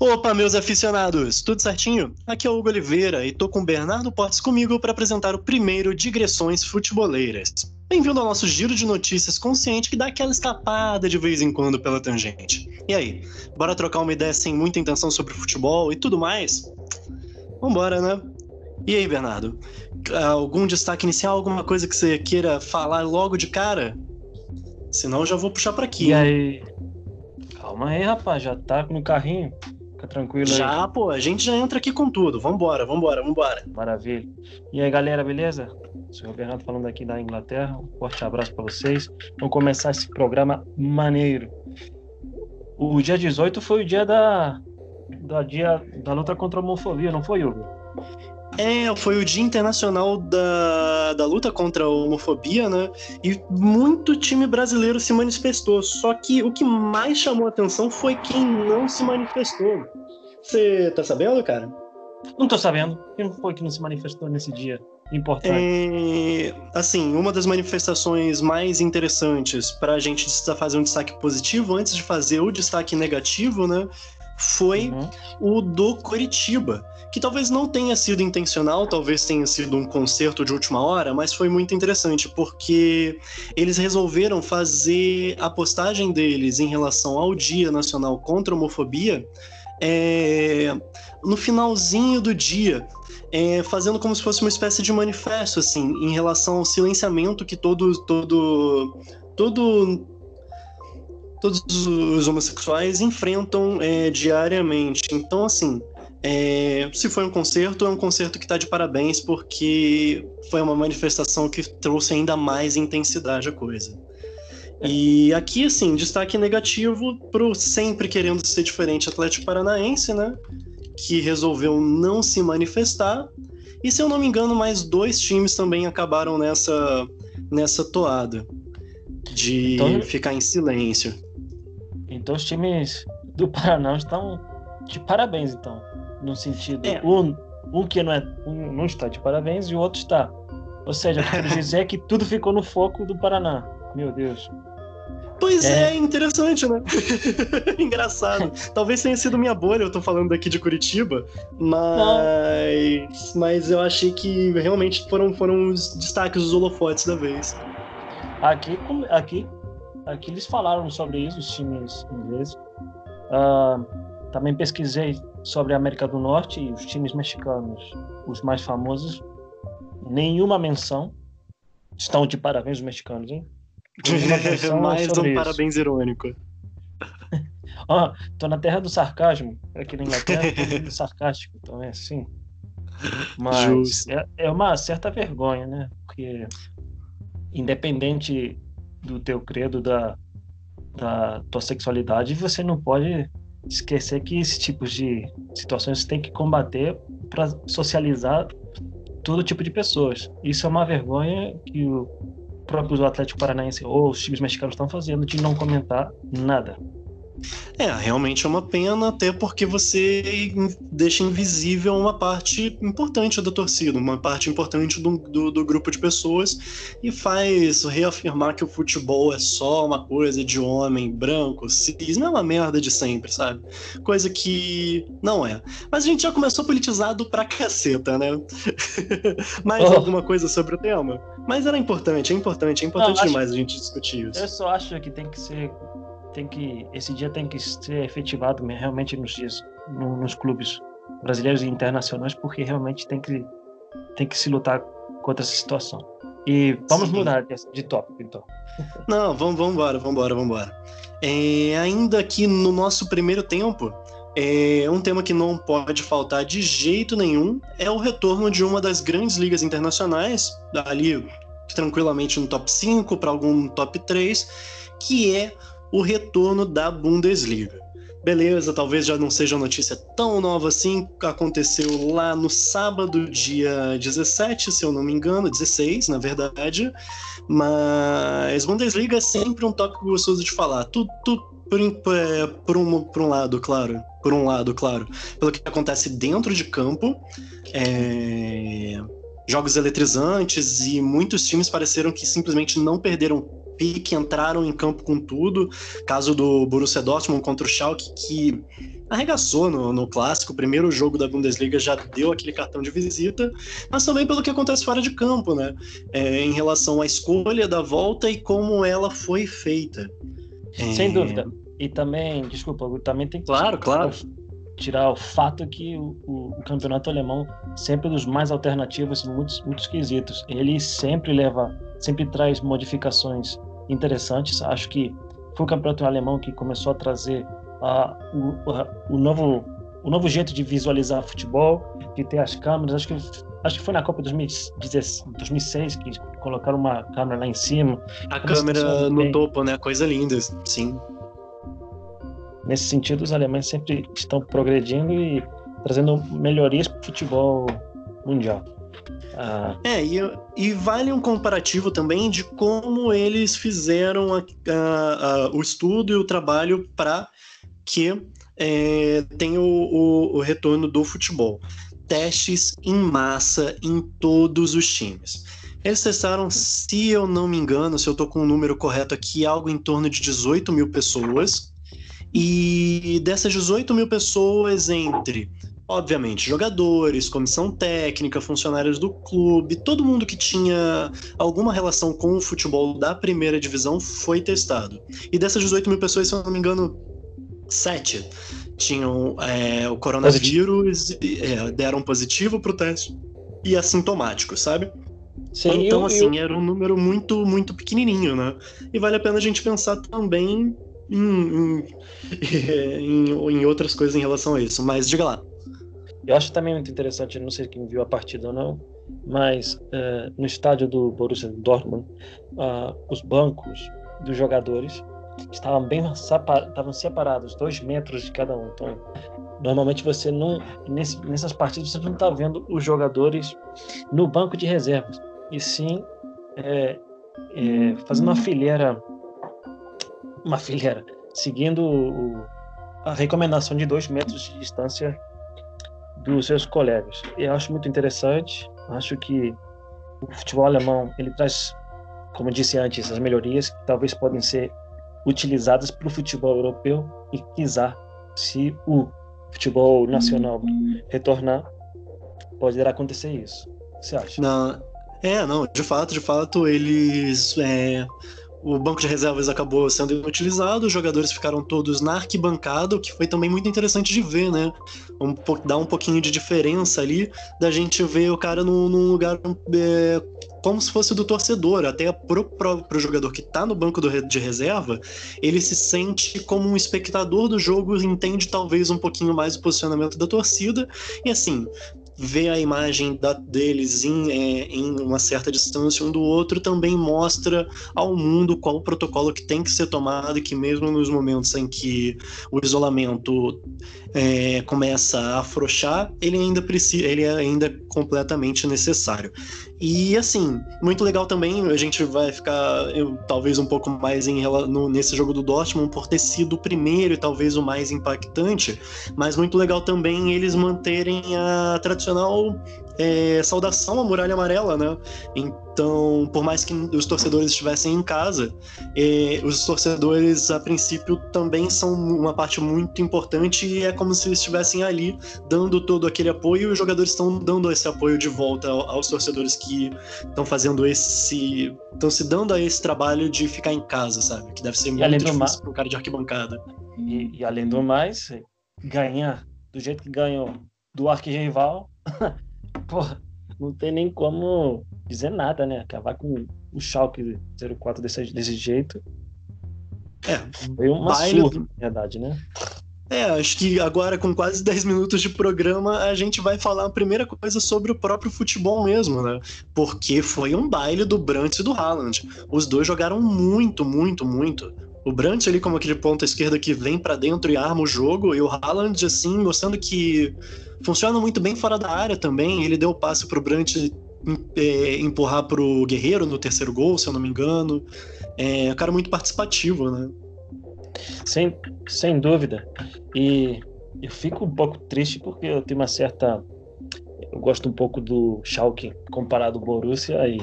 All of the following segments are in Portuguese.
Opa, meus aficionados, tudo certinho? Aqui é o Hugo Oliveira e tô com o Bernardo Portes comigo para apresentar o primeiro Digressões Futeboleiras. Bem-vindo ao nosso giro de notícias consciente que dá aquela escapada de vez em quando pela tangente. E aí, bora trocar uma ideia sem muita intenção sobre futebol e tudo mais? Vambora, né? E aí, Bernardo? Algum destaque inicial, alguma coisa que você queira falar logo de cara? Senão eu já vou puxar para aqui. E aí? Calma aí, rapaz, já tá no carrinho. Fica tranquilo já, aí. Já, pô, a gente já entra aqui com tudo. Vambora, vambora, vambora. Maravilha. E aí, galera, beleza? Sou o Bernardo falando aqui da Inglaterra. Um forte abraço para vocês. Vamos começar esse programa maneiro. O dia 18 foi o dia da, da, dia, da luta contra a homofobia, não foi, Hugo? É, foi o Dia Internacional da, da Luta contra a Homofobia, né? E muito time brasileiro se manifestou. Só que o que mais chamou atenção foi quem não se manifestou. Você tá sabendo, cara? Não tô sabendo. Quem foi que não se manifestou nesse dia? Importante. É, assim, uma das manifestações mais interessantes para a gente fazer um destaque positivo, antes de fazer o destaque negativo, né? Foi uhum. o do Coritiba que talvez não tenha sido intencional, talvez tenha sido um concerto de última hora, mas foi muito interessante porque eles resolveram fazer a postagem deles em relação ao Dia Nacional contra a Homofobia é, no finalzinho do dia. É, fazendo como se fosse uma espécie de manifesto, assim, em relação ao silenciamento que todo, todo, todo todos os homossexuais enfrentam é, diariamente. Então, assim, é, se foi um concerto, é um concerto que está de parabéns, porque foi uma manifestação que trouxe ainda mais intensidade à coisa. E aqui, assim, destaque negativo pro sempre querendo ser diferente Atlético Paranaense, né? Que resolveu não se manifestar. E se eu não me engano, mais dois times também acabaram nessa, nessa toada de então, ficar em silêncio. Então os times do Paraná estão de parabéns, então no sentido é. um, um que não é um não está de parabéns e o outro está. Ou seja, quer dizer que tudo ficou no foco do Paraná. Meu Deus. Pois é, é interessante, né? Engraçado. Talvez tenha sido minha bolha, eu tô falando daqui de Curitiba, mas mas eu achei que realmente foram foram os destaques dos holofotes da vez. Aqui aqui aqui eles falaram sobre isso os times ingleses. Uh, também pesquisei sobre a América do Norte e os times mexicanos, os mais famosos, nenhuma menção. Estão de parabéns os mexicanos, hein? Mais um isso. parabéns irônico. Ó, oh, tô na terra do sarcasmo, aqui na Inglaterra, tô sarcástico, então é assim. Mas é, é, uma certa vergonha, né? Porque independente do teu credo, da, da tua sexualidade, você não pode esquecer que esse tipo de situações tem que combater para socializar todo tipo de pessoas. Isso é uma vergonha que o próprio Atlético Paranaense ou os times mexicanos estão fazendo de não comentar nada. É, realmente é uma pena, até porque você deixa invisível uma parte importante da torcida, uma parte importante do, do, do, grupo de pessoas e faz reafirmar que o futebol é só uma coisa de homem branco, cis, não é uma merda de sempre, sabe? Coisa que não é. Mas a gente já começou politizado pra caceta, né? Mais oh. alguma coisa sobre o tema? Mas era importante, é importante, é importante não, demais a gente discutir isso. Eu só acho que tem que ser tem que esse dia tem que ser efetivado realmente nos dias no, nos clubes brasileiros e internacionais porque realmente tem que tem que se lutar contra essa situação. E vamos Sim. mudar de, de tópico então. Não vamos vamos embora vamos embora vamos embora. É, ainda aqui no nosso primeiro tempo é, um tema que não pode faltar de jeito nenhum é o retorno de uma das grandes ligas internacionais ali tranquilamente no top 5 para algum top 3 que é o retorno da Bundesliga. Beleza, talvez já não seja uma notícia tão nova assim, aconteceu lá no sábado, dia 17, se eu não me engano, 16, na verdade. Mas Bundesliga é sempre um tópico gostoso de falar. Tudo, tudo por, é, por, um, por um lado, claro. Por um lado, claro. Pelo que acontece dentro de campo. É, jogos eletrizantes e muitos times pareceram que simplesmente não perderam pique, entraram em campo com tudo. Caso do Borussia Dortmund contra o Schalke, que arregaçou no, no clássico. O primeiro jogo da Bundesliga já deu aquele cartão de visita, mas também pelo que acontece fora de campo, né? É, em relação à escolha da volta e como ela foi feita. Sem é... dúvida. E também, desculpa, também tem que. Claro, claro. Tirar o fato que o, o, o campeonato alemão sempre é dos mais alternativos, muitos, muitos quesitos. Ele sempre leva, sempre traz modificações interessantes. Acho que foi o campeonato alemão que começou a trazer o, o, novo o novo jeito de visualizar futebol, de ter as câmeras. Acho que acho que foi na Copa 2006 que colocaram uma câmera lá em cima. A câmera no bem. topo, né? Coisa linda, sim. Nesse sentido, os alemães sempre estão progredindo e trazendo melhorias para o futebol mundial. Ah. É, e, e, vale um comparativo também de como eles fizeram a, a, a, o estudo e o trabalho para que é, tem o, o, o retorno do futebol. Testes em massa em todos os times. Eles testaram, se eu não me engano, se eu estou com o número correto aqui, algo em torno de 18 mil pessoas. E dessas 18 mil pessoas, entre, obviamente, jogadores, comissão técnica, funcionários do clube, todo mundo que tinha alguma relação com o futebol da primeira divisão foi testado. E dessas 18 mil pessoas, se eu não me engano, sete tinham é, o coronavírus e é, deram positivo para o teste e assintomático, sabe? Sim, então, eu, assim, eu... era um número muito, muito pequenininho, né? E vale a pena a gente pensar também em, em, em, em outras coisas em relação a isso. Mas diga lá. Eu acho também muito interessante, não sei quem viu a partida ou não, mas uh, no estádio do Borussia Dortmund, uh, os bancos dos jogadores estavam bem estavam separados, dois metros de cada um. Então, normalmente você não nesse, nessas partidas você não está vendo os jogadores no banco de reservas, e sim é, é, fazendo uma fileira, uma fileira, seguindo o, a recomendação de dois metros de distância dos seus colegas. Eu acho muito interessante. Acho que o futebol alemão ele traz, como disse antes, as melhorias que talvez podem ser utilizadas para o futebol europeu e quiser, se o futebol nacional retornar, poderá acontecer isso. O que você acha? Não, é, não, de fato, de fato, eles. É, o banco de reservas acabou sendo inutilizado, os jogadores ficaram todos na arquibancada, o que foi também muito interessante de ver, né? Um, dá um pouquinho de diferença ali da gente ver o cara num, num lugar é, como se fosse do torcedor, até pro, pro, jogador que tá no banco do, de reserva, ele se sente como um espectador do jogo, entende talvez um pouquinho mais o posicionamento da torcida, e assim, ver a imagem da, deles em, é, em uma certa distância um do outro também mostra ao mundo qual o protocolo que tem que ser tomado e que mesmo nos momentos em que o isolamento é, começa a afrouxar, ele ainda precisa, ele é ainda completamente necessário. E assim, muito legal também, a gente vai ficar eu, talvez um pouco mais em, no, nesse jogo do Dortmund por ter sido o primeiro e talvez o mais impactante, mas muito legal também eles manterem a tradicional é, saudação à muralha amarela, né? Então, por mais que os torcedores estivessem em casa, é, os torcedores, a princípio, também são uma parte muito importante e é como se eles estivessem ali dando todo aquele apoio e os jogadores estão dando esse apoio de volta aos torcedores que estão fazendo esse. estão se dando a esse trabalho de ficar em casa, sabe? Que deve ser muito difícil para um cara de arquibancada. E, e além do mais, ganhar do jeito que ganhou do arquirrival. porra, não tem nem como dizer nada, né? Acabar com o Schalke 04 desse, desse jeito. É, foi uma baile... surra, na verdade, né? É, acho que agora com quase 10 minutos de programa a gente vai falar a primeira coisa sobre o próprio futebol mesmo, né? Porque foi um baile do Brandt e do Haaland. Os dois jogaram muito, muito, muito. O Brandt ali como aquele ponta esquerda que vem para dentro e arma o jogo, e o Haaland assim, mostrando que funciona muito bem fora da área também. Ele deu o passe pro Brandt é, empurrar pro Guerreiro no terceiro gol, se eu não me engano. É um cara muito participativo, né? Sem, sem dúvida. E eu fico um pouco triste porque eu tenho uma certa. Eu gosto um pouco do Schalke comparado ao Borussia e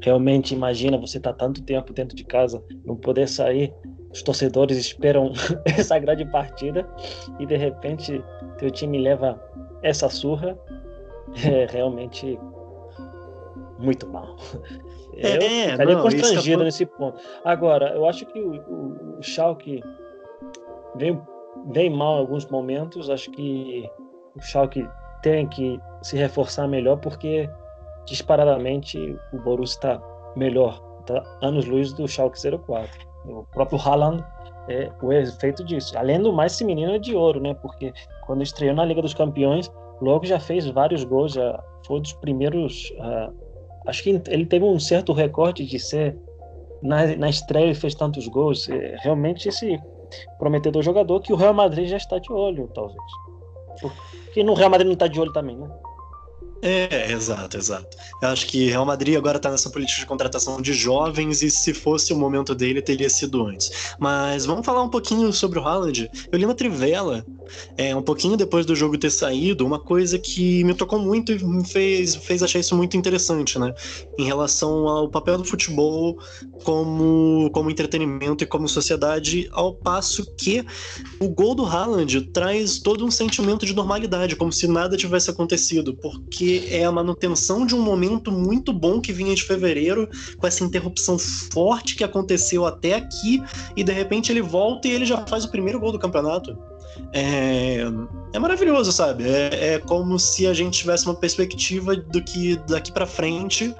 realmente imagina você tá tanto tempo dentro de casa, não poder sair, os torcedores esperam essa grande partida e de repente teu time leva essa surra, é realmente muito mal. É, eu é, ficaria não, constrangido nesse ponto. Agora, eu acho que o, o, o Schalke vem, vem mal em alguns momentos. Acho que o Schalke tem que se reforçar melhor porque disparadamente o Borussia está melhor, está anos-luz do Schalke 04. O próprio Haaland é o efeito disso. Além do mais, esse menino é de ouro, né? Porque quando estreou na Liga dos Campeões, logo já fez vários gols, já foi dos primeiros. Uh, acho que ele teve um certo recorde de ser. Na, na estreia ele fez tantos gols. É, realmente esse prometedor jogador que o Real Madrid já está de olho, talvez. Porque no Real Madrid não está de olho também, né? É, exato, exato. Eu acho que Real Madrid agora tá nessa política de contratação de jovens e se fosse o momento dele, teria sido antes. Mas vamos falar um pouquinho sobre o Haaland. Eu li uma trivela, é, um pouquinho depois do jogo ter saído, uma coisa que me tocou muito e me fez, fez achar isso muito interessante, né? Em relação ao papel do futebol como, como entretenimento e como sociedade, ao passo que o gol do Haaland traz todo um sentimento de normalidade, como se nada tivesse acontecido, porque é a manutenção de um momento muito bom que vinha de fevereiro, com essa interrupção forte que aconteceu até aqui, e de repente ele volta e ele já faz o primeiro gol do campeonato. É, é maravilhoso, sabe? É, é como se a gente tivesse uma perspectiva do que daqui para frente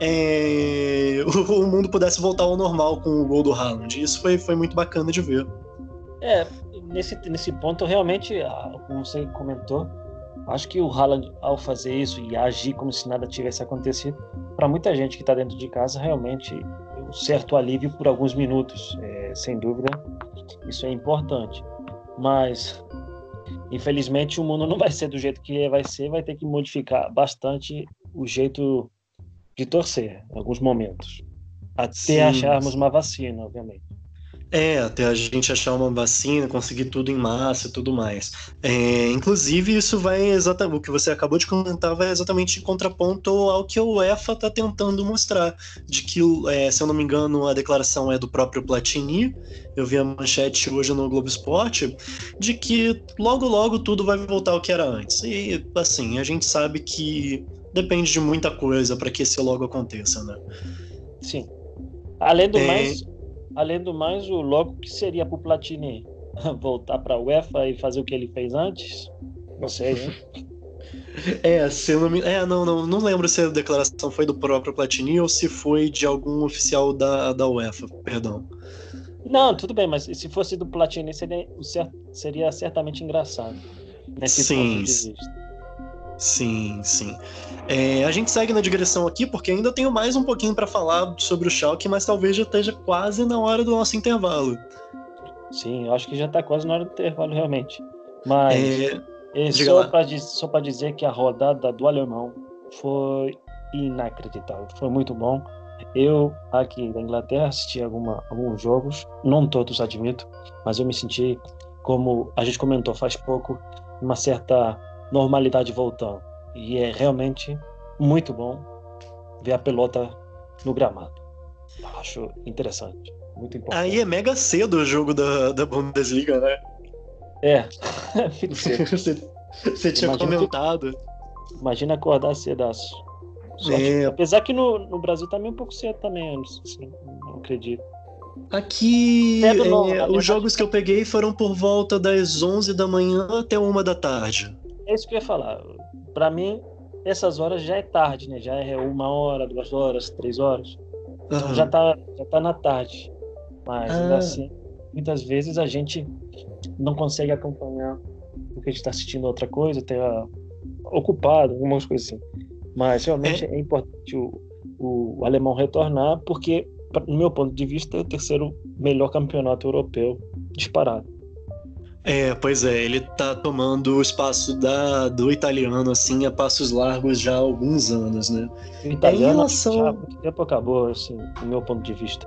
é, o, mundo pudesse voltar ao normal com o gol do Haaland. Isso foi, foi muito bacana de ver. É, nesse, nesse ponto, realmente, como você comentou, Acho que o Haaland, ao fazer isso e agir como se nada tivesse acontecido, para muita gente que está dentro de casa, realmente um certo alívio por alguns minutos. É, sem dúvida, isso é importante. Mas, infelizmente, o mundo não vai ser do jeito que vai ser, vai ter que modificar bastante o jeito de torcer em alguns momentos. Até Sim. acharmos uma vacina, obviamente. É, até a gente achar uma vacina, conseguir tudo em massa e tudo mais. É, inclusive, isso vai exatamente. O que você acabou de comentar vai exatamente em contraponto ao que o UEFA está tentando mostrar. De que, é, se eu não me engano, a declaração é do próprio Platini. Eu vi a manchete hoje no Globo Esporte, de que logo, logo tudo vai voltar ao que era antes. E, assim, a gente sabe que depende de muita coisa para que esse logo aconteça, né? Sim. Além do é... mais Além do mais, o logo que seria para o Platini voltar para a UEFA e fazer o que ele fez antes? Não sei, né? É, se não me... É, não, não, não lembro se a declaração foi do próprio Platini ou se foi de algum oficial da, da UEFA, perdão. Não, tudo bem, mas se fosse do Platini seria, seria certamente engraçado. Nesse sim, de vista. Sim, sim. É, a gente segue na digressão aqui porque ainda tenho mais um pouquinho para falar sobre o Schalke, mas talvez já esteja quase na hora do nosso intervalo. Sim, eu acho que já está quase na hora do intervalo realmente. Mas é, só para dizer que a rodada do alemão foi inacreditável, foi muito bom. Eu aqui da Inglaterra assisti alguma, alguns jogos, não todos admito, mas eu me senti como a gente comentou faz pouco, uma certa normalidade voltando. E é realmente muito bom ver a pelota no gramado. Acho interessante. Muito importante. Aí é mega cedo o jogo da, da Bundesliga, né? É, você, você tinha imagina comentado. Que, imagina acordar cedaço. É. Apesar que no, no Brasil também é um pouco cedo também, assim, não acredito. Aqui, é, os jogos que eu peguei foram por volta das 11 da manhã até uma da tarde. É isso que eu ia falar. Para mim, essas horas já é tarde, né? Já é uma hora, duas horas, três horas. Então já tá, já tá na tarde. Mas ah. assim, muitas vezes a gente não consegue acompanhar porque a gente está assistindo outra coisa, tá ocupado, algumas coisas assim. Mas realmente é, é importante o, o, o, alemão retornar, porque, no meu ponto de vista, é o terceiro melhor campeonato europeu disparado. É, pois é, ele tá tomando o espaço da, do italiano, assim, a passos largos já há alguns anos, né? O italiano é relação... já há muito tempo acabou, assim, do meu ponto de vista.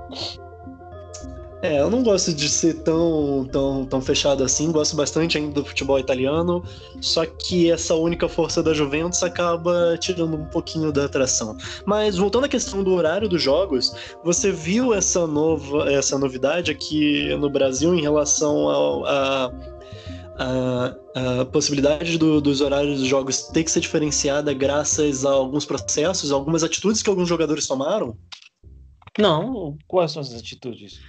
É, eu não gosto de ser tão, tão, tão fechado assim, gosto bastante ainda do futebol italiano, só que essa única força da Juventus acaba tirando um pouquinho da atração. Mas voltando à questão do horário dos jogos, você viu essa nova essa novidade aqui no Brasil em relação ao, a, a, a, possibilidade do, dos horários dos jogos ter que ser diferenciada graças a alguns processos, algumas atitudes que alguns jogadores tomaram? Não, quais são essas atitudes?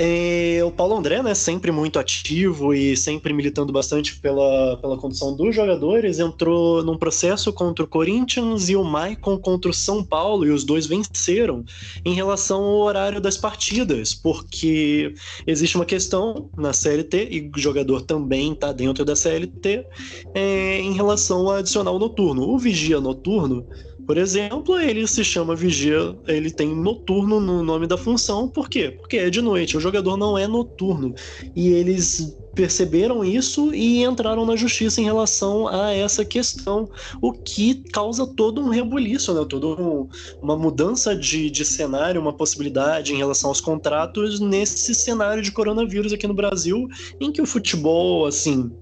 É, o Paulo André, né, sempre muito ativo e sempre militando bastante pela, pela condição dos jogadores, entrou num processo contra o Corinthians e o Maicon contra o São Paulo, e os dois venceram em relação ao horário das partidas, porque existe uma questão na CLT, e o jogador também está dentro da CLT, é, em relação ao adicional noturno. O vigia noturno por exemplo, ele se chama vigia, ele tem noturno no nome da função, por quê? Porque é de noite, o jogador não é noturno. E eles perceberam isso e entraram na justiça em relação a essa questão, o que causa todo um rebuliço, né? Toda um, uma mudança de, de cenário, uma possibilidade em relação aos contratos nesse cenário de coronavírus aqui no Brasil, em que o futebol, assim,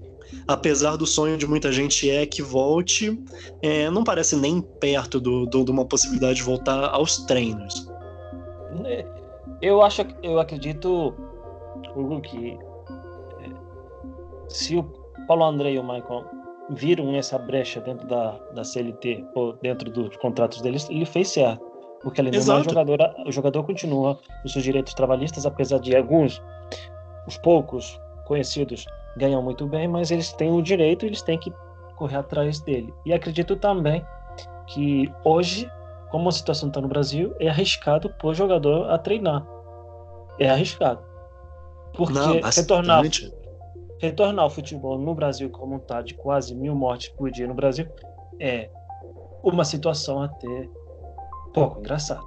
apesar do sonho de muita gente é que volte, é, não parece nem perto do, do, de uma possibilidade de voltar aos treinos. Eu acho, eu acredito, Hugo, que é, se o Paulo André e o Michael viram essa brecha dentro da, da CLT ou dentro dos contratos deles, ele fez certo. Porque além do mais, o jogador, o jogador continua os seus direitos trabalhistas, apesar de alguns, os poucos conhecidos ganham muito bem, mas eles têm o direito, eles têm que correr atrás dele. E acredito também que hoje, como a situação está no Brasil, é arriscado o jogador a treinar. É arriscado. Porque Não, retornar, retornar ao futebol no Brasil, como está, de quase mil mortes por dia no Brasil, é uma situação até pouco engraçada.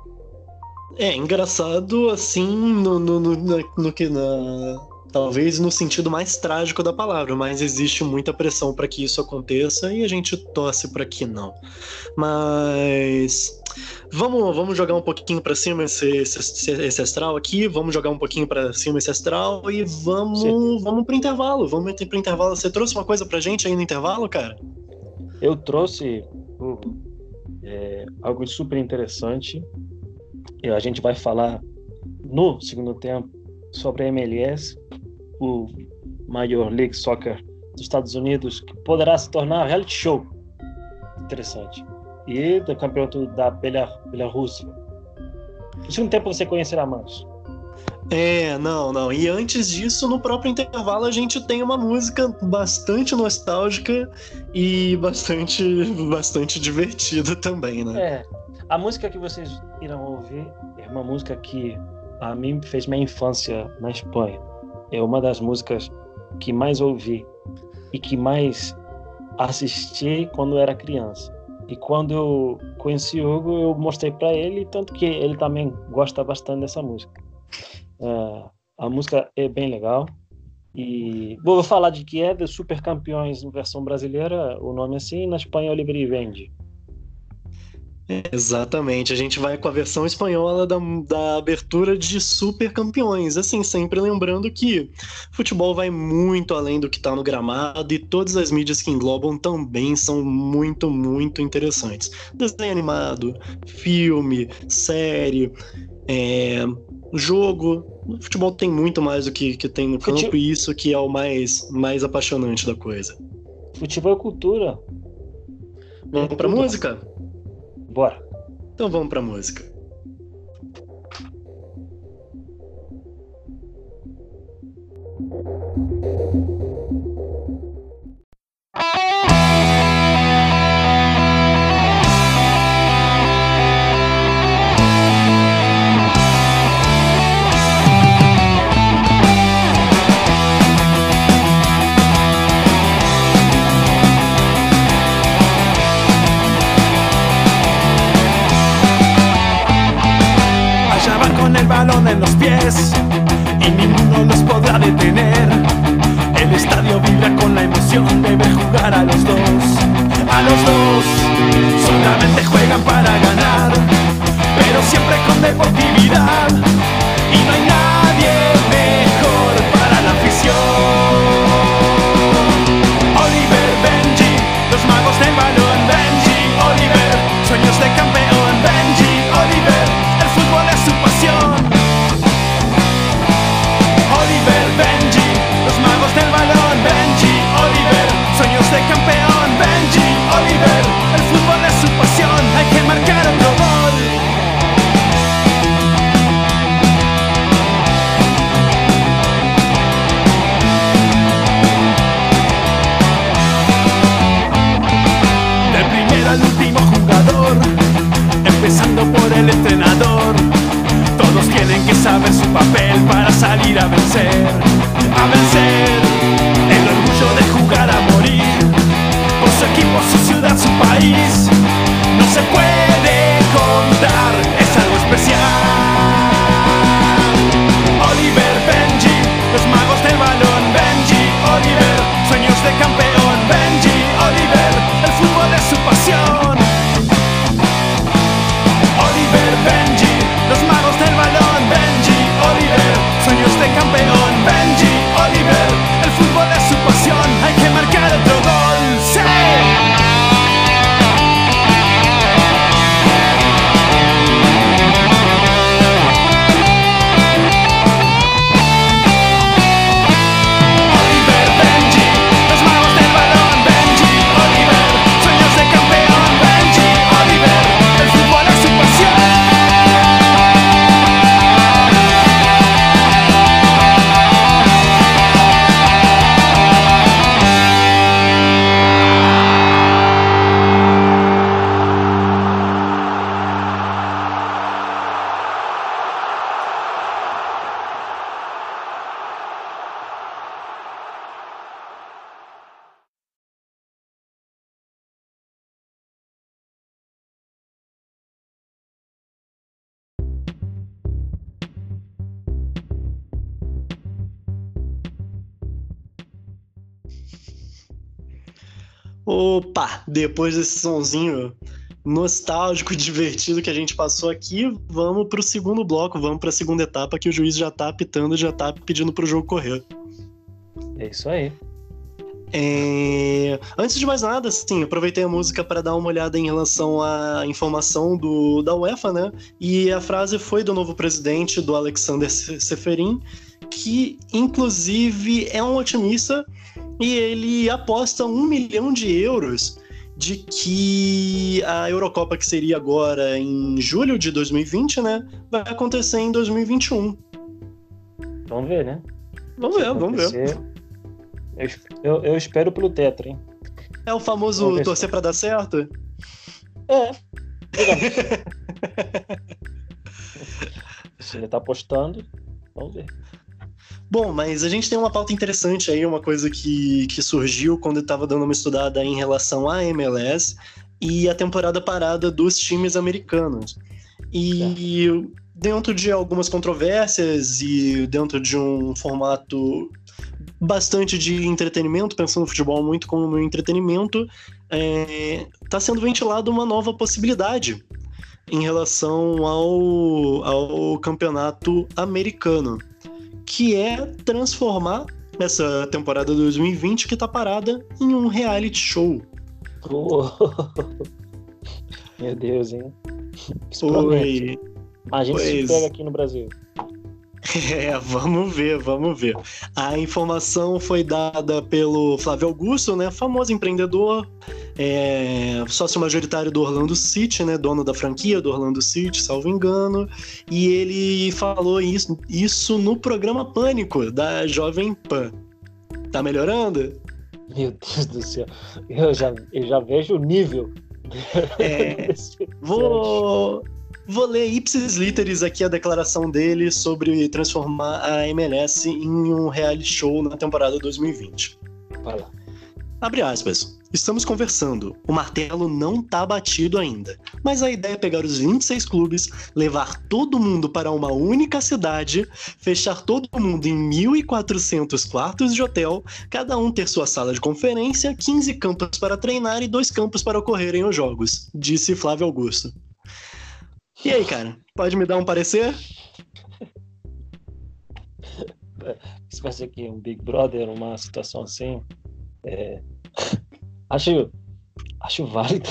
É, engraçado assim no, no, no, no, no que na, talvez no sentido mais trágico da palavra, mas existe muita pressão para que isso aconteça e a gente torce para que não. Mas vamos, vamos jogar um pouquinho para cima esse, esse, esse, astral aqui, vamos jogar um pouquinho para cima esse astral e vamos vamos pro intervalo. Vamos pro intervalo. Você trouxe uma coisa pra gente aí no intervalo, cara? Eu trouxe uh, é, algo super interessante. E a gente vai falar no segundo tempo sobre a MLS o Major League Soccer dos Estados Unidos, que poderá se tornar reality show. Interessante. E do campeonato da Belarus. No segundo tempo você conhecerá mais. É, não, não. E antes disso, no próprio intervalo, a gente tem uma música bastante nostálgica e bastante, bastante divertida também, né? É. A música que vocês irão ouvir é uma música que a mim fez minha infância na Espanha é uma das músicas que mais ouvi e que mais assisti quando era criança. E quando eu conheci o Hugo, eu mostrei para ele, tanto que ele também gosta bastante dessa música. Uh, a música é bem legal. E vou falar de que é de Super Campeões versão brasileira, o nome é assim, na Espanha Oliver e Vende. Exatamente, a gente vai com a versão espanhola da, da abertura de Super Campeões. Assim, sempre lembrando que futebol vai muito além do que está no gramado e todas as mídias que englobam também são muito, muito interessantes. Desenho animado, filme, série, é, jogo. O futebol tem muito mais do que, que tem no campo Fute... e isso que é o mais, mais apaixonante da coisa. Futebol é cultura. Vamos é pra música? Bora. Então vamos pra música. En los pies y ninguno los podrá detener. El estadio vibra con la emoción de ver jugar a los dos. A los dos solamente juegan para ganar, pero siempre con deportividad y no hay nadie el entrenador. Todos tienen que saber su papel para salir a vencer. A vencer, el orgullo de jugar a morir. Por su equipo, su ciudad, su país. No se puede contar, es algo especial. Sueños de Opa, depois desse sonzinho nostálgico, divertido que a gente passou aqui, vamos pro segundo bloco, vamos pra segunda etapa que o juiz já tá apitando, já tá pedindo pro jogo correr. É isso aí. É, Antes de mais nada, assim, aproveitei a música para dar uma olhada em relação à informação do, da UEFA, né? E a frase foi do novo presidente, do Alexander Seferin, que inclusive é um otimista e ele aposta um milhão de euros de que a Eurocopa, que seria agora em julho de 2020, né? Vai acontecer em 2021. Vamos ver, né? Vamos ver, vamos ver. Eu, eu, espero pelo Tetra, hein? É o famoso torcer para dar certo? É. Se ele tá apostando, vamos ver. Bom, mas a gente tem uma pauta interessante aí, uma coisa que, que surgiu quando eu estava dando uma estudada em relação à MLS e a temporada parada dos times americanos. E dentro de algumas controvérsias e dentro de um formato bastante de entretenimento, pensando no futebol muito como entretenimento, está sendo ventilada uma nova possibilidade em relação ao, ao campeonato americano que é transformar essa temporada 2020 que tá parada em um reality show. Oh. Meu Deus, hein? Isso. Oi. Imagina se Pois. isso pega aqui no Brasil. É, vamos ver, vamos ver. A informação foi dada pelo Flávio Augusto, né? Famoso empreendedor, é, sócio majoritário do Orlando City, né? Dono da franquia do Orlando City, salvo engano. E ele falou isso, isso no programa Pânico da Jovem Pan. Tá melhorando? Meu Deus do céu. Eu já, eu já vejo o nível. É, Vou, vou ler ipsis literis aqui a declaração dele sobre transformar a MLS em um reality show na temporada 2020. Vai lá. Abre aspas. Estamos conversando. O martelo não tá batido ainda. Mas a ideia é pegar os 26 clubes, levar todo mundo para uma única cidade, fechar todo mundo em 1.400 quartos de hotel, cada um ter sua sala de conferência, 15 campos para treinar e dois campos para ocorrerem os jogos, disse Flávio Augusto. E aí, cara? Pode me dar um parecer? Se ser aqui um Big Brother, uma situação assim. é, Acho. Acho válido.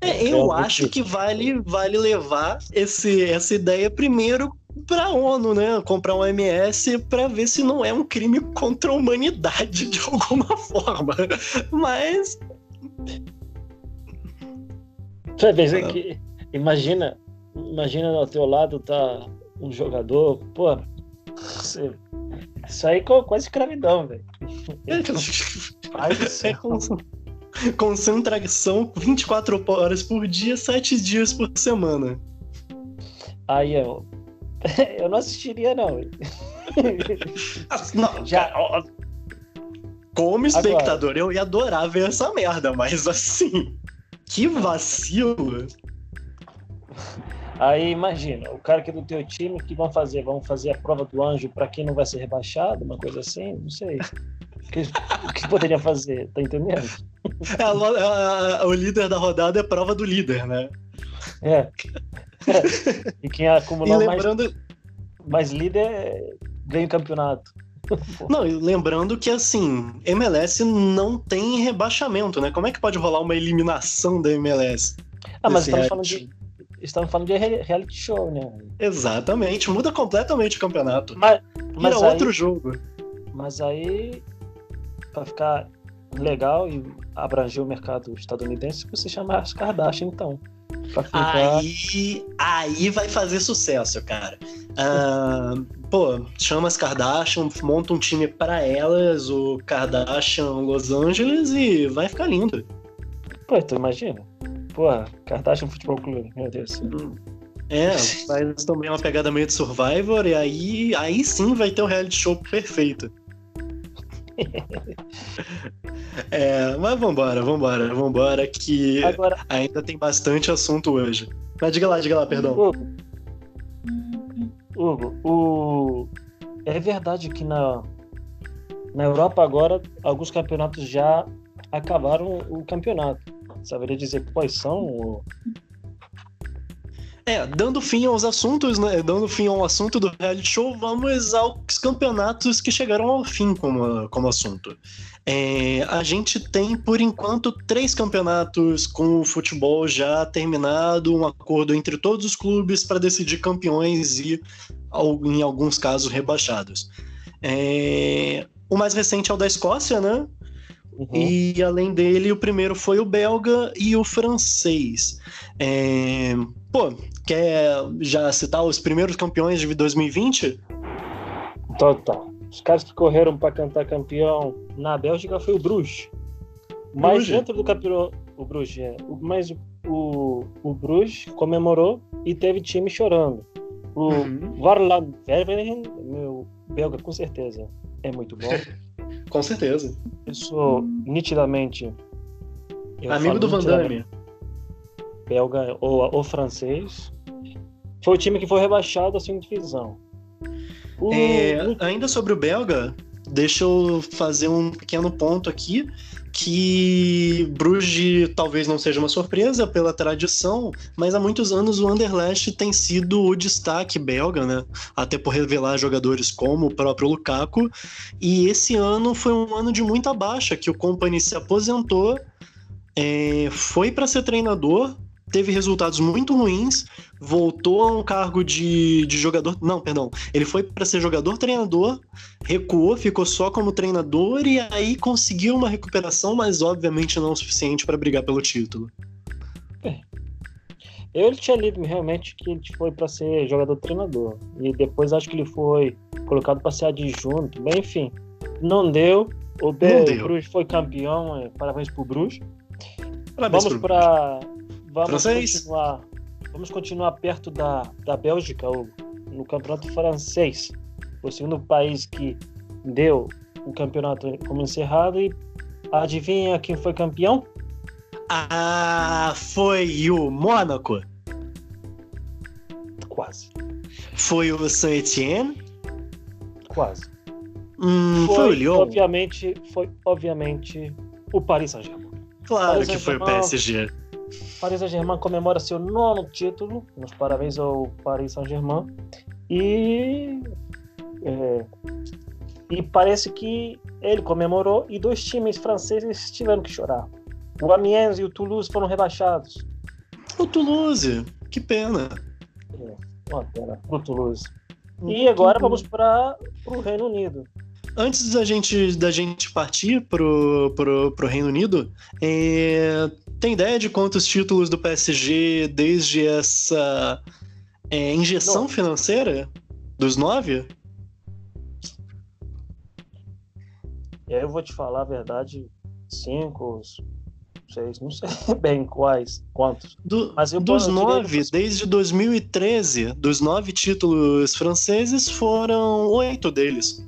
É, eu acho que vale, vale levar esse, essa ideia primeiro para a ONU, né? Comprar um MS para ver se não é um crime contra a humanidade de alguma forma. Mas Você vê que. Imagina. Imagina ao teu lado tá um jogador. Pô. Você... Isso aí é quase escravidão, velho. Faz isso. con- concentração 24 horas por dia, 7 dias por semana. Aí, ó, Eu não assistiria, não. não Já. Como espectador, Agora. eu ia adorar ver essa merda, mas assim. Que vacilo! Aí imagina, o cara que é do teu time, que vão fazer? Vão fazer a prova do anjo para quem não vai ser rebaixado, uma coisa assim? Não sei. O que, o que poderia fazer? Tá entendendo? É, a, a, a, o líder da rodada é prova do líder, né? É. é. E quem acumular e lembrando... mais, mais líder ganha o campeonato. Não, e lembrando que assim, MLS não tem rebaixamento, né? Como é que pode rolar uma eliminação da MLS? Ah, mas estamos falando de, estamos falando de reality show, né? Exatamente, muda completamente o campeonato. Mas, mas Vira aí, outro jogo. Mas aí, para ficar legal e abranger o mercado estadunidense, você chama as Kardashian, então. Aí, aí vai fazer sucesso, cara. Uh, pô, chama as Kardashian, monta um time para elas, o Kardashian Los Angeles e vai ficar lindo. Pô, tu imagina? Porra, Kardashian Futebol Clube, meu Deus. É, faz também uma pegada meio de Survivor e aí, aí sim vai ter o um reality show perfeito. é, mas vambora, vambora, vambora, que Agora... ainda tem bastante assunto hoje. Mas diga lá, diga lá, perdão. Hugo, Hugo o... é verdade que na, na Europa agora alguns campeonatos já acabaram o campeonato. Saberia dizer quais são? É, dando fim aos assuntos, né? Dando fim ao assunto do reality show, vamos aos campeonatos que chegaram ao fim como, como assunto. É, a gente tem, por enquanto, três campeonatos com o futebol já terminado, um acordo entre todos os clubes para decidir campeões e, em alguns casos, rebaixados. É, o mais recente é o da Escócia, né? Uhum. E além dele, o primeiro foi o belga e o francês. É... Pô, quer já citar os primeiros campeões de 2020? Total. Os caras que correram para cantar campeão na Bélgica foi o Bruges. Mas Bruges. dentro do campeonato, o Bruges, é. Mas o, o Bruges comemorou e teve time chorando. O uhum. Varland meu belga com certeza, é muito bom. Com certeza. Eu sou nitidamente. Eu Amigo do Van Damme. Belga ou, ou francês. Foi o time que foi rebaixado à segunda divisão. O... É, ainda sobre o belga, deixa eu fazer um pequeno ponto aqui que Bruges talvez não seja uma surpresa pela tradição, mas há muitos anos o Anderlecht tem sido o destaque belga, né? Até por revelar jogadores como o próprio Lukaku. E esse ano foi um ano de muita baixa, que o Company se aposentou, é, foi para ser treinador, teve resultados muito ruins, voltou a um cargo de, de jogador. Não, perdão. Ele foi para ser jogador-treinador, recuou, ficou só como treinador e aí conseguiu uma recuperação, mas obviamente não o suficiente para brigar pelo título. É. Eu tinha lido realmente que ele foi para ser jogador-treinador e depois acho que ele foi colocado para ser adjunto. Bem, enfim, não deu. O Bruges foi campeão, é, parabéns pro Bruges. Parabéns Vamos para Vamos francês. continuar. Vamos continuar perto da, da Bélgica, no campeonato francês. O segundo país que deu o campeonato como encerrado. E adivinha quem foi campeão? Ah, foi o Mônaco. Quase. Foi o Saint-Étienne? Quase. Hum, foi, foi, o Lyon? Obviamente, foi obviamente o Paris Saint-Germain. Claro Paris que foi o PSG. Paris Saint-Germain comemora seu nono título. Meus parabéns ao Paris Saint-Germain. E, é, e parece que ele comemorou e dois times franceses tiveram que chorar. O Amiens e o Toulouse foram rebaixados. O Toulouse, que pena. É, uma pena pro Toulouse. E agora vamos para o Reino Unido. Antes da gente, da gente partir pro, pro, pro Reino Unido, é, tem ideia de quantos títulos do PSG desde essa é, injeção Não. financeira? Dos nove? E aí eu vou te falar a verdade, cinco. seis, não sei bem quais, quantos. Do, mas eu, dos nove, desde 2013, dos nove títulos franceses, foram oito deles.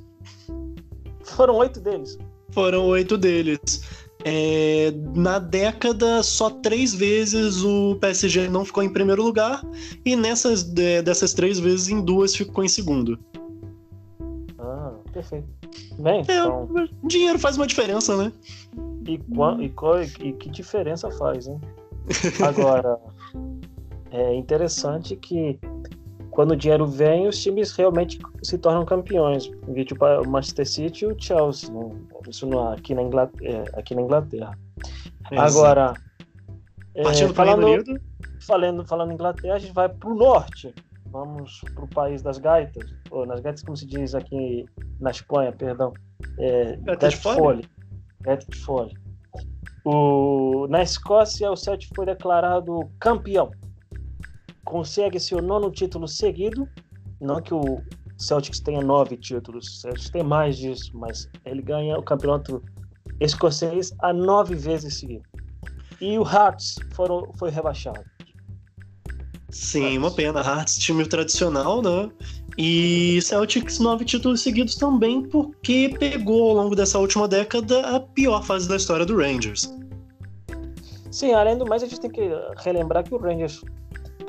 Foram oito deles? Foram oito deles. É, na década, só três vezes o PSG não ficou em primeiro lugar, e nessas dessas três vezes, em duas ficou em segundo. Ah, perfeito. Bem, é, então... dinheiro faz uma diferença, né? E, e, e que diferença faz, hein? Agora, é interessante que quando o dinheiro vem, os times realmente se tornam campeões. Tipo o Manchester City e o Chelsea. Isso não, aqui, na Inglaterra, é, aqui na Inglaterra. Agora, é, falando, falando, falando Inglaterra, a gente vai para o norte. Vamos para o país das gaitas. Ou nas gaitas, como se diz aqui na Espanha, perdão. É, Gaita de Folha. Gaita de Folha. O, na Escócia, o Celtic foi declarado campeão consegue seu nono título seguido. Não que o Celtics tenha nove títulos, o Celtics tem mais disso, mas ele ganha o campeonato escocês a nove vezes seguido. E o Hearts foram, foi rebaixado. Sim, Hearts. uma pena. Hearts, time tradicional, né? E Celtics nove títulos seguidos também, porque pegou ao longo dessa última década a pior fase da história do Rangers. Sim, além do mais, a gente tem que relembrar que o Rangers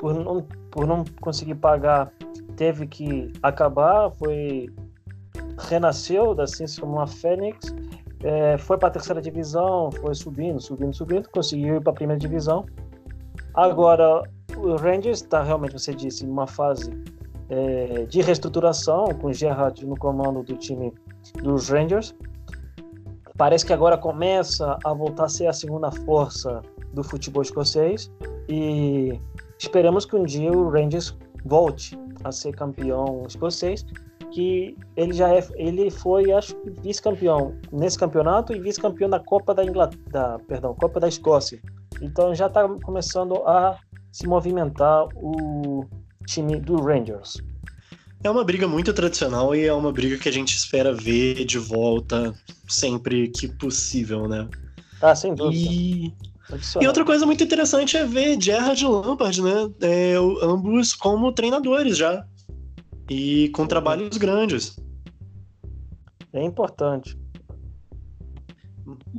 por não, por não conseguir pagar, teve que acabar, foi renasceu da ciência como uma fênix, é, foi para a terceira divisão, foi subindo, subindo, subindo, conseguiu ir para a primeira divisão. Agora, o Rangers está realmente, você disse, em uma fase é, de reestruturação, com Gerrard no comando do time dos Rangers. Parece que agora começa a voltar a ser a segunda força do futebol escocês e Esperamos que um dia o Rangers volte a ser campeão escocês, que ele já é, ele foi, acho que vice-campeão nesse campeonato e vice-campeão da Copa da Inglaterra, perdão, Copa da Escócia. Então já está começando a se movimentar o time do Rangers. É uma briga muito tradicional e é uma briga que a gente espera ver de volta sempre que possível, né? Ah, sem dúvida. E e outra coisa muito interessante é ver Gerrard e Lampard, né? É, ambos como treinadores já. E com trabalhos grandes. É importante.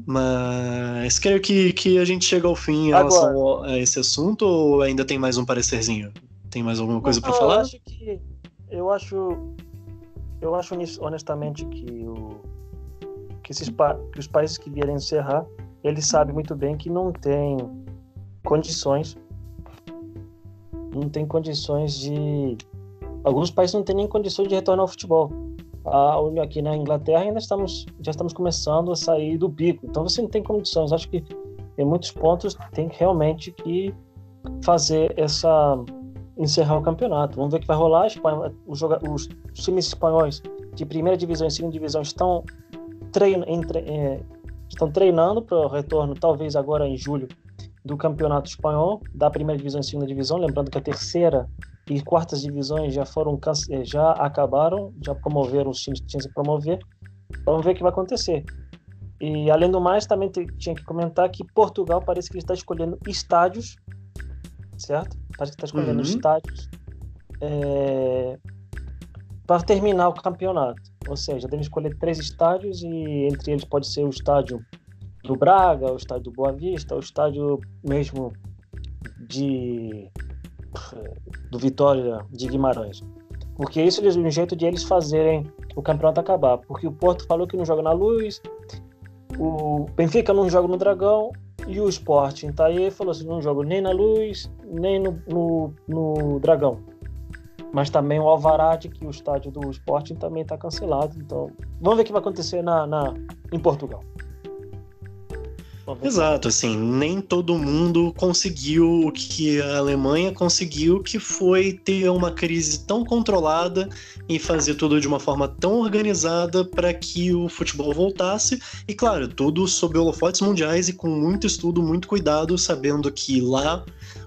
Mas creio que, que a gente chega ao fim em Agora, relação a esse assunto ou ainda tem mais um parecerzinho? Tem mais alguma coisa para falar? Eu acho que eu acho eu acho honestamente que o que, esses, que os países que vierem encerrar ele sabe muito bem que não tem condições, não tem condições de. Alguns países não têm nem condições de retornar ao futebol. Aqui na Inglaterra ainda estamos, já estamos começando a sair do bico, então você não tem condições. Acho que em muitos pontos tem realmente que fazer essa encerrar o campeonato. Vamos ver o que vai rolar. Os, os times espanhóis de primeira divisão e segunda divisão estão é, estão treinando para o retorno, talvez agora em julho, do Campeonato Espanhol, da primeira divisão e segunda divisão. Lembrando que a terceira e quartas divisões já foram eh, já acabaram, já promoveram os times que tinham que promover. Vamos ver o que vai acontecer. E além do mais, também tinha que comentar que Portugal parece que está escolhendo estádios, certo? Parece que está escolhendo uhum. estádios é, para terminar o campeonato. Ou seja, deve escolher três estádios e entre eles pode ser o estádio do Braga, o estádio do Boa Vista, o estádio mesmo de do Vitória de Guimarães. Porque isso é um jeito de eles fazerem o campeonato acabar. Porque o Porto falou que não joga na luz, o Benfica não joga no Dragão e o Sporting tá aí falou assim: não joga nem na luz, nem no, no, no Dragão mas também o alvará de que o estádio do Sporting também está cancelado. Então, vamos ver o que vai acontecer na, na em Portugal. Exato, assim, nem todo mundo conseguiu o que a Alemanha conseguiu, que foi ter uma crise tão controlada e fazer tudo de uma forma tão organizada para que o futebol voltasse. E claro, tudo sob holofotes mundiais e com muito estudo, muito cuidado, sabendo que lá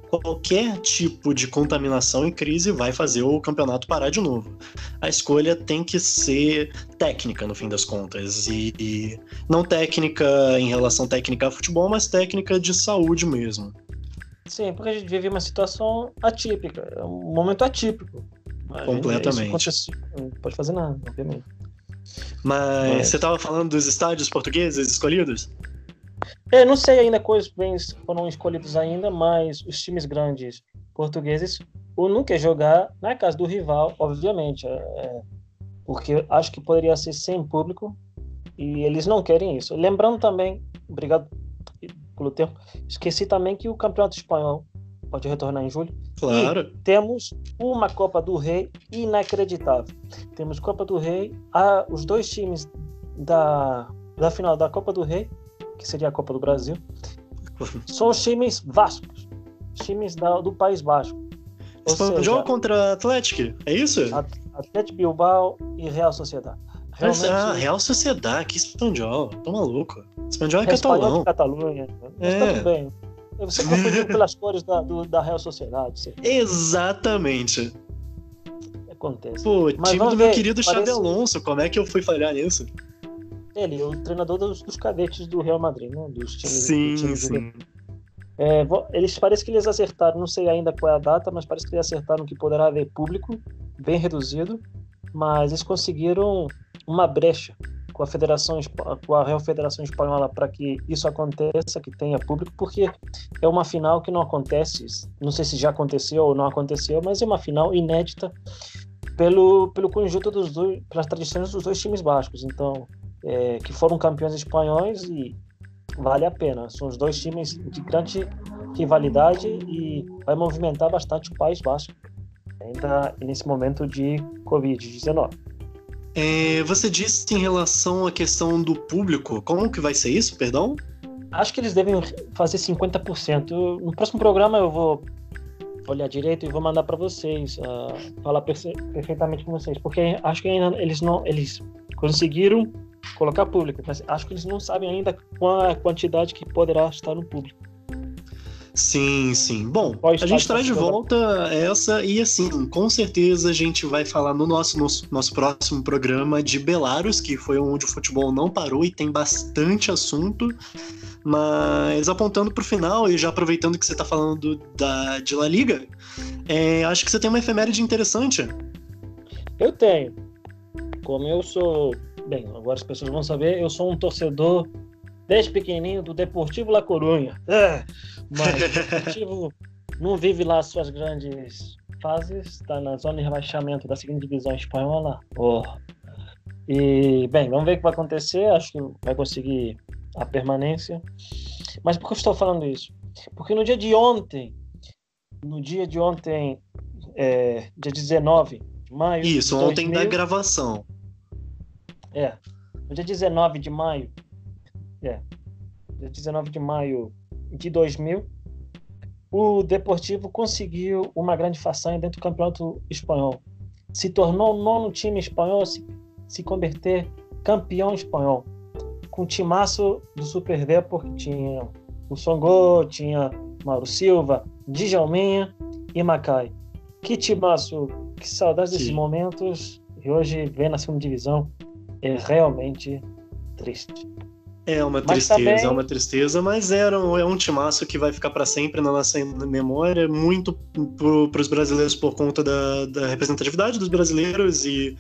qualquer tipo de contaminação e crise vai fazer o campeonato parar de novo. A escolha tem que ser técnica, no fim das contas, e, e não técnica em relação técnica a futebol, mas técnica de saúde mesmo. Sim, porque a gente vive uma situação atípica, é um momento atípico. Completamente. Gente, não pode fazer nada, obviamente. Mas, Mas... você estava falando dos estádios portugueses escolhidos? É, não sei ainda quais bens foram escolhidos ainda, mas os times grandes portugueses o não quer jogar na casa do rival, obviamente, é, é, porque acho que poderia ser sem público e eles não querem isso. Lembrando também, obrigado pelo tempo, esqueci também que o Campeonato Espanhol pode retornar em julho. Claro. E temos uma Copa do Rei inacreditável. Temos Copa do Rei, a, os dois times da, da final da Copa do Rei que seria a Copa do Brasil, são os times vascos, times da, do País Basco. Espanhol contra Atlético, é isso? Atlético Bilbao e Real Sociedade. Realmente, ah, Real Sociedade, que espanhol, tô maluco. Espanhol é, é catalão. de Catalunha, mas tá é. tudo bem. Você confundiu pelas cores da, do, da Real Sociedade. Você... Exatamente. Acontece. Pô, mas time do meu querido parece... Xabi Alonso, como é que eu fui falhar nisso? Ele, o treinador dos, dos cadetes do Real Madrid, né? Dos times, sim, do sim. É, eles parece que eles acertaram, não sei ainda qual é a data, mas parece que eles acertaram que poderá haver público bem reduzido, mas eles conseguiram uma brecha com a Federação com a Real Federação Espanhola para que isso aconteça, que tenha público, porque é uma final que não acontece, não sei se já aconteceu ou não aconteceu, mas é uma final inédita pelo pelo conjunto dos dois, pelas tradições dos dois times bascos. Então, é, que foram campeões espanhóis e vale a pena. São os dois times de grande rivalidade e vai movimentar bastante o País Basco, ainda nesse momento de Covid-19. É, você disse em relação à questão do público, como que vai ser isso, perdão? Acho que eles devem fazer 50%. No próximo programa eu vou olhar direito e vou mandar para vocês, uh, falar perfeitamente com vocês, porque acho que ainda eles não eles conseguiram colocar público, mas acho que eles não sabem ainda qual a quantidade que poderá estar no público. Sim, sim. Bom, a gente traz de volta essa e assim, com certeza a gente vai falar no nosso, nosso, nosso próximo programa de Belarus, que foi onde o futebol não parou e tem bastante assunto. Mas apontando para o final e já aproveitando que você está falando da, de La Liga, é, acho que você tem uma efeméride interessante. Eu tenho. Como eu sou Bem, agora as pessoas vão saber, eu sou um torcedor desde pequenininho do Deportivo La Corunha. É, mas o Deportivo não vive lá suas grandes fases, está na zona de rebaixamento da segunda divisão espanhola. Oh. E, bem, vamos ver o que vai acontecer. Acho que vai conseguir a permanência. Mas por que eu estou falando isso? Porque no dia de ontem, no dia de ontem, é, dia 19 de maio. Isso, ontem 2000, da gravação. É. No dia 19 de maio. É. Dia 19 de maio de 2000, o Deportivo conseguiu uma grande façanha dentro do campeonato espanhol. Se tornou o nono time espanhol se, se converter campeão espanhol. Com o timaço do Super Depor, tinha o Songo, tinha Mauro Silva, Djalminha e Macai. Que timaço, que saudades desses momentos. E hoje vem na segunda divisão é realmente triste. É uma tristeza, também... é uma tristeza, mas era um, é um timaço que vai ficar para sempre na nossa memória, muito para os brasileiros por conta da, da, representatividade dos brasileiros e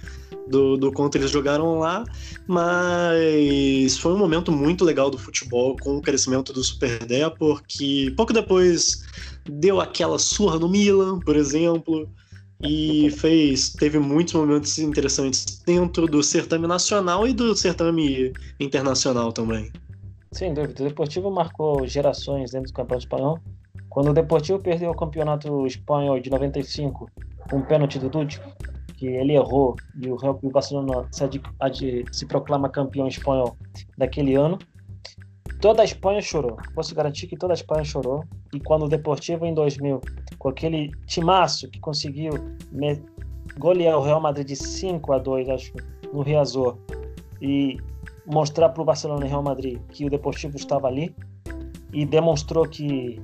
do, do quanto eles jogaram lá, mas foi um momento muito legal do futebol com o crescimento do Super Dé, porque pouco depois deu aquela surra no Milan, por exemplo, e fez teve muitos momentos interessantes dentro do certame nacional e do certame internacional também. Sem dúvida, o Deportivo marcou gerações dentro do campeonato espanhol. Quando o Deportivo perdeu o campeonato espanhol de 95 com um pênalti do Dude, que ele errou e o, o Barcelona se, se proclama campeão espanhol daquele ano, Toda a Espanha chorou. Posso garantir que toda a Espanha chorou. E quando o Deportivo em 2000, com aquele timaço que conseguiu golear o Real Madrid de 5 a 2, acho, no Riazor, e mostrar para o Barcelona e Real Madrid que o Deportivo estava ali e demonstrou que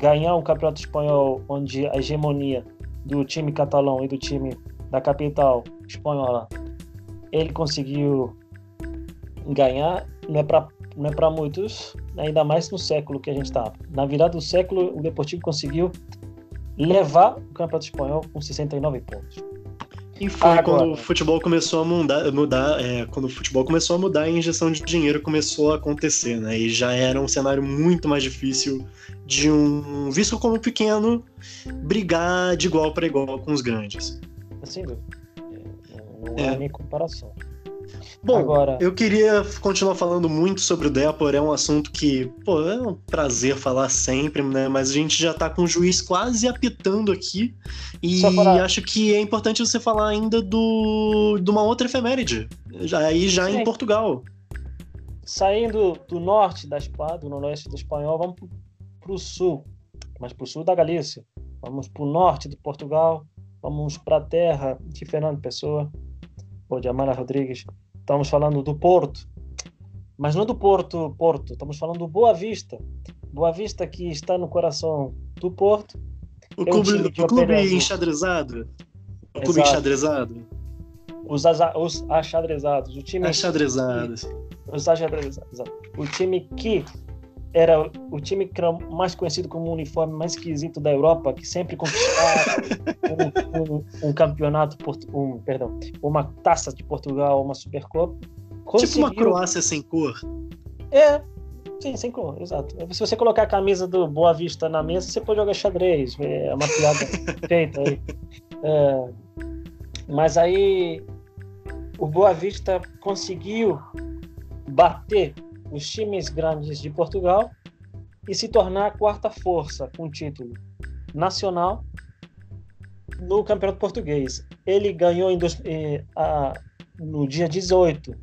ganhar um campeonato espanhol onde a hegemonia do time catalão e do time da capital espanhola ele conseguiu ganhar não é para não é para muitos ainda mais no século que a gente está na virada do século o Deportivo conseguiu levar o campeonato espanhol com 69 pontos e foi Agora. quando o futebol começou a mudar, mudar é, quando o futebol começou a mudar a injeção de dinheiro começou a acontecer, né? E já era um cenário muito mais difícil de um visto como pequeno brigar de igual para igual com os grandes. Sem dúvida. Não é, é. nem comparação. Bom, Agora... eu queria continuar falando muito sobre o Depor, é um assunto que, pô, é um prazer falar sempre, né? Mas a gente já tá com o juiz quase apitando aqui. E para... acho que é importante você falar ainda do de uma outra efeméride, aí já Sim. em Portugal. Saindo do norte da Espanha, do noroeste do espanhol, vamos para o sul, mas para o sul da Galícia. Vamos para o norte de Portugal, vamos para a terra de Fernando Pessoa, ou de Amara Rodrigues, Estamos falando do Porto, mas não do Porto, Porto. Estamos falando do Boa Vista. Boa Vista que está no coração do Porto. O é clube, um o clube enxadrezado. O clube Exato. enxadrezado. Os, os achadrezados. O time achadrezados. Os achadrezados. O time que era o time que era mais conhecido como o uniforme mais esquisito da Europa, que sempre conquistava um, um, um, campeonato, um, perdão, uma taça de Portugal, uma Supercopa. Conseguiu... Tipo uma Croácia sem cor. É, sim, sem cor, exato. Se você colocar a camisa do Boa Vista na mesa, você pode jogar xadrez, é uma piada feita aí. É, mas aí o Boa Vista conseguiu bater os times grandes de Portugal e se tornar a quarta força com título nacional no Campeonato Português. Ele ganhou em eh, a, no dia 18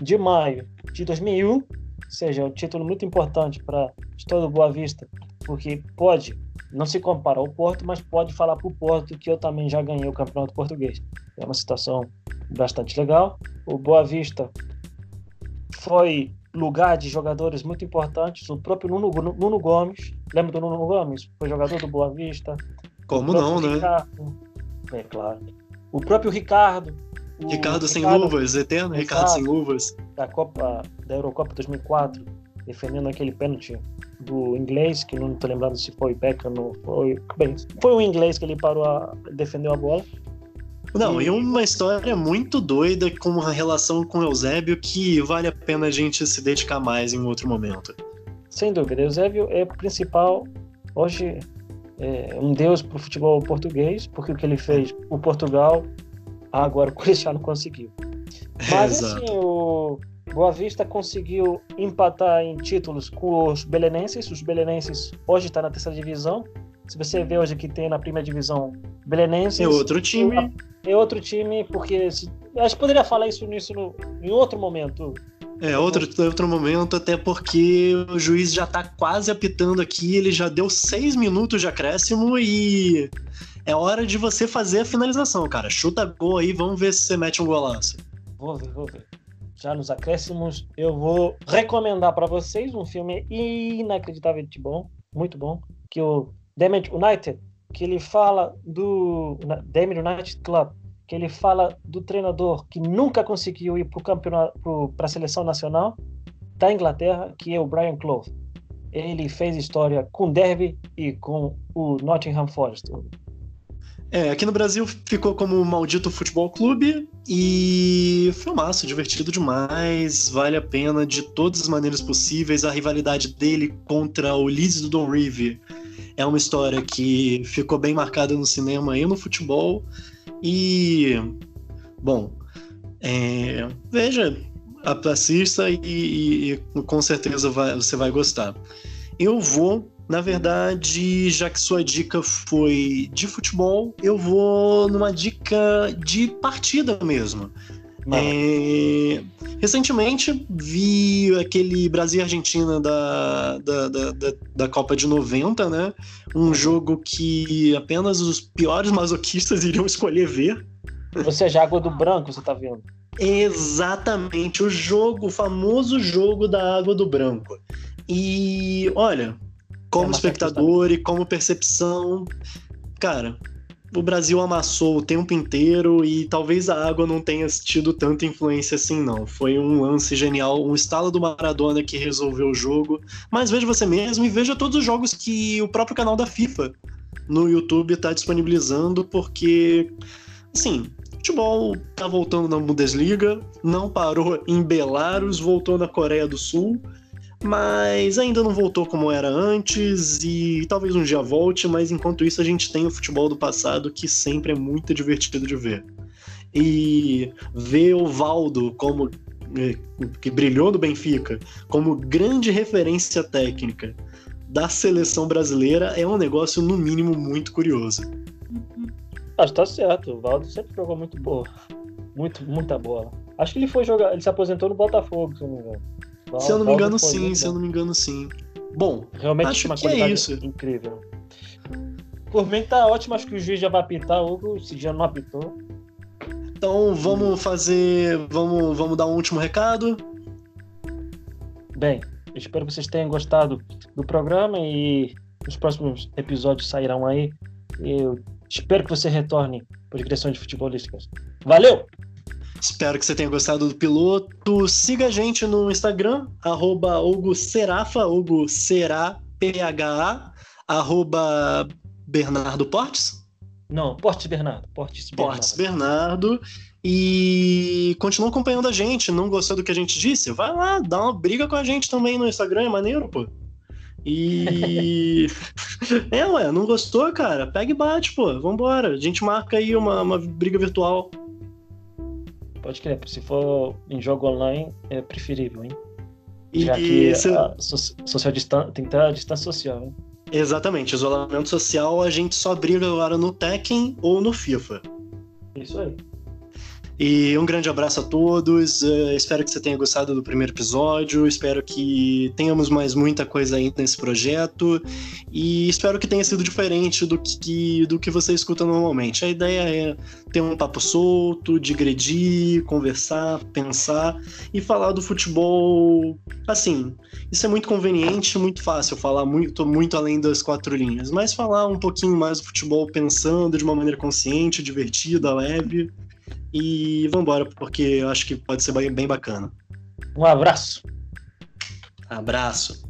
de maio de 2001, ou seja, um título muito importante para todo o Boa Vista, porque pode, não se compara ao Porto, mas pode falar para o Porto que eu também já ganhei o Campeonato Português. É uma situação bastante legal. O Boa Vista foi lugar de jogadores muito importantes. O próprio Nuno, Nuno Gomes, lembra do Nuno Gomes? Foi jogador do Boa Vista. Como não, né? Ricardo, é claro. O próprio Ricardo. O Ricardo sem luvas, eterno Ricardo sem luvas. Da Copa, da Eurocopa 2004, defendendo aquele pênalti do inglês, que não estou lembrando se foi Beckham ou foi. Bem, foi o inglês que ele parou a defendeu a bola. Não, e uma história muito doida com uma relação com Eusébio que vale a pena a gente se dedicar mais em outro momento. Sem dúvida, Eusébio é o principal, hoje, é um deus para o futebol português, porque o que ele fez o Portugal, agora o Cristiano conseguiu. Mas assim, o Boa Vista conseguiu empatar em títulos com os belenenses, os belenenses hoje estão tá na terceira divisão, se você vê hoje que tem na primeira divisão Belenenses. É outro time. É outro time, porque. Se, acho que poderia falar isso nisso no, em outro momento. É, outro, outro momento, até porque o juiz já tá quase apitando aqui, ele já deu seis minutos de acréscimo e é hora de você fazer a finalização, cara. Chuta gol aí, vamos ver se você mete um golaço. Vou ver, vou ver. Já nos acréscimos, eu vou recomendar para vocês um filme inacreditavelmente bom, muito bom, que o Damage United, que ele fala do Damage United Club, que ele fala do treinador que nunca conseguiu ir para o campeonato, para a seleção nacional da Inglaterra, que é o Brian Clough. Ele fez história com Derby e com o Nottingham Forest. É, aqui no Brasil ficou como Maldito Futebol Clube e filmaço, divertido demais, vale a pena de todas as maneiras possíveis. A rivalidade dele contra o Leeds do Don Revie é uma história que ficou bem marcada no cinema e no futebol. E, bom, é, veja, assista e, e, e com certeza vai, você vai gostar. Eu vou, na verdade, já que sua dica foi de futebol, eu vou numa dica de partida mesmo. É, recentemente vi aquele Brasil e Argentina da, da, da, da, Copa de 90, né? Um jogo que apenas os piores masoquistas iriam escolher ver. Ou seja, água do branco, você tá vendo? Exatamente, o jogo, o famoso jogo da água do branco. E olha, como é espectador e como percepção, cara, o Brasil amassou o tempo inteiro e talvez a água não tenha tido tanta influência assim, não. Foi um lance genial, um estalo do Maradona que resolveu o jogo. Mas veja você mesmo e veja todos os jogos que o próprio canal da FIFA no YouTube está disponibilizando, porque, assim, futebol tá voltando na Bundesliga, não parou em Belarus, voltou na Coreia do Sul mas ainda não voltou como era antes e talvez um dia volte, mas enquanto isso a gente tem o futebol do passado que sempre é muito divertido de ver. E ver o Valdo como é, que brilhou no Benfica como grande referência técnica da seleção brasileira é um negócio no mínimo muito curioso. Acho que tá certo, o Valdo sempre jogou muito boa. Muito, muita bola. Acho que ele foi jogar, ele se aposentou no Botafogo, se não me engano se eu não me engano, sim. Se eu não me engano, sim. Bom, realmente acho uma que é isso. incrível. Por mim tá ótimo, acho que o juiz já vai apitar, Hugo, se já não apitou. Então vamos fazer. Vamos, vamos dar um último recado. Bem, espero que vocês tenham gostado do programa e os próximos episódios sairão aí. Eu espero que você retorne para direções de futebolísticas. Valeu! Espero que você tenha gostado do piloto. Siga a gente no Instagram, arroba Hugo Serafa, Hugo Será, P-H-A, arroba Bernardo Portes. Não, Portes Bernardo. Portes Bernardo. Portes Bernardo. E continua acompanhando a gente. Não gostou do que a gente disse? Vai lá, dá uma briga com a gente também no Instagram, é maneiro, pô. E. é, ué, não gostou, cara? Pega e bate, pô. Vambora. A gente marca aí uma, uma briga virtual. Pode crer, se for em jogo online, é preferível, hein? Já que a social distância tem que ter a distância social, hein? Exatamente, isolamento social a gente só briga agora no Tekken ou no FIFA. Isso aí. E um grande abraço a todos. Uh, espero que você tenha gostado do primeiro episódio. Espero que tenhamos mais muita coisa ainda nesse projeto. E espero que tenha sido diferente do que, do que você escuta normalmente. A ideia é ter um papo solto, digredir, conversar, pensar e falar do futebol. Assim, isso é muito conveniente, muito fácil falar muito, muito além das quatro linhas, mas falar um pouquinho mais do futebol pensando de uma maneira consciente, divertida, leve. E vambora, porque eu acho que pode ser bem bacana. Um abraço. Abraço.